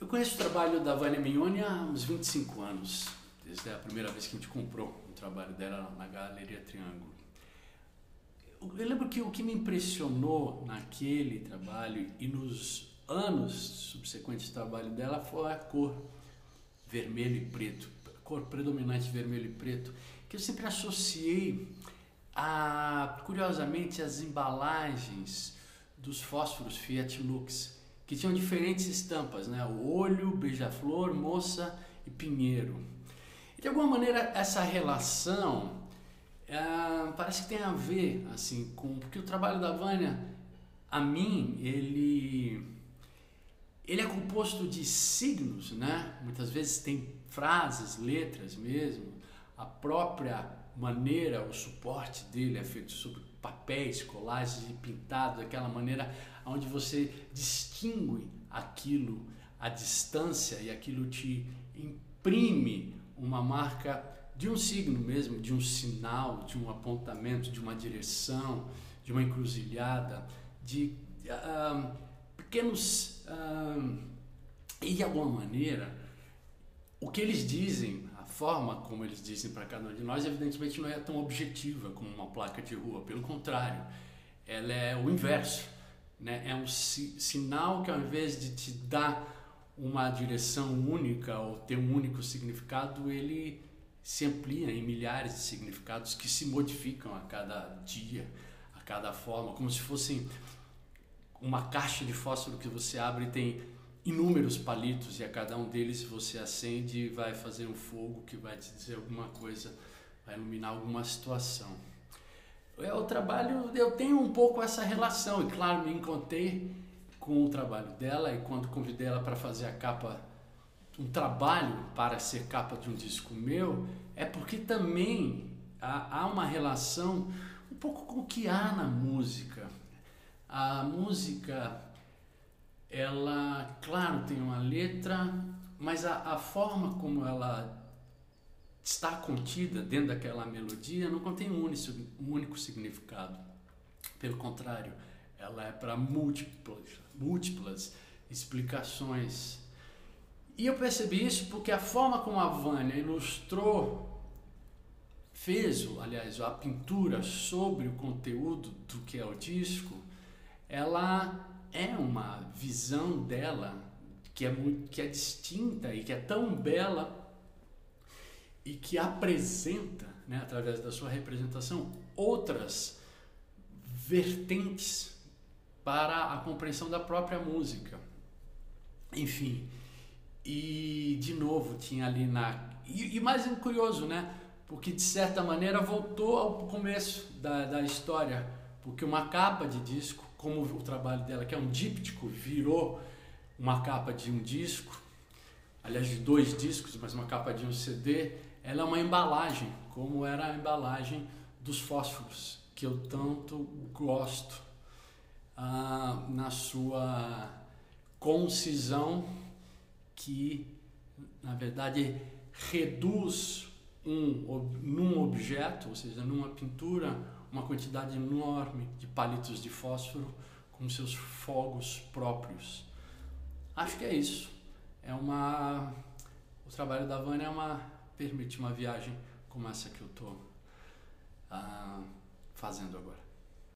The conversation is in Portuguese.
Eu conheço o trabalho da Vânia Mignoni há uns 25 anos, desde a primeira vez que a gente comprou o trabalho dela na Galeria Triângulo. Eu lembro que o que me impressionou naquele trabalho e nos anos subsequentes do trabalho dela foi a cor vermelho e preto, cor predominante vermelho e preto, que eu sempre associei a, curiosamente, as embalagens dos fósforos Fiat Lux, que tinham diferentes estampas, né? O olho, beija-flor, moça e pinheiro. E de alguma maneira essa relação é, parece que tem a ver assim com porque o trabalho da Vânia, a mim, ele ele é composto de signos, né? Muitas vezes tem frases, letras mesmo. A própria maneira, o suporte dele é feito sobre papéis, colagens e pintado daquela maneira onde você distingue aquilo à distância e aquilo te imprime uma marca de um signo mesmo, de um sinal, de um apontamento, de uma direção, de uma encruzilhada, de uh, pequenos. Uh, e de alguma maneira, o que eles dizem, forma como eles dizem para cada um de nós, evidentemente não é tão objetiva como uma placa de rua, pelo contrário, ela é o inverso né? É um si sinal que ao invés de te dar uma direção única ou ter um único significado, ele se amplia em milhares de significados que se modificam a cada dia, a cada forma, como se fossem uma caixa de fósforo que você abre e tem inúmeros palitos e a cada um deles você acende e vai fazer um fogo que vai te dizer alguma coisa, vai iluminar alguma situação é o trabalho, eu tenho um pouco essa relação, e claro, me encontrei com o trabalho dela, e quando convidei ela para fazer a capa, um trabalho para ser capa de um disco meu, é porque também há, há uma relação um pouco com o que há na música. A música, ela, claro, tem uma letra, mas a, a forma como ela está contida dentro daquela melodia não contém um único, um único significado. Pelo contrário, ela é para múltiplas, múltiplas explicações. E eu percebi isso porque a forma como a Vânia ilustrou, fez, aliás, a pintura sobre o conteúdo do que é o disco, ela é uma visão dela que é, muito, que é distinta e que é tão bela e que apresenta, né, através da sua representação, outras vertentes para a compreensão da própria música. Enfim, e de novo tinha ali na. E, e mais curioso, né? Porque de certa maneira voltou ao começo da, da história, porque uma capa de disco, como o trabalho dela, que é um díptico, virou uma capa de um disco, aliás, de dois discos, mas uma capa de um CD, ela é uma embalagem, como era a embalagem dos fósforos, que eu tanto gosto. Ah, na sua concisão, que na verdade reduz um, num objeto, ou seja, numa pintura, uma quantidade enorme de palitos de fósforo com seus fogos próprios. Acho que é isso. É uma o trabalho da Vânia é uma permite uma viagem como essa que eu estou ah, fazendo agora.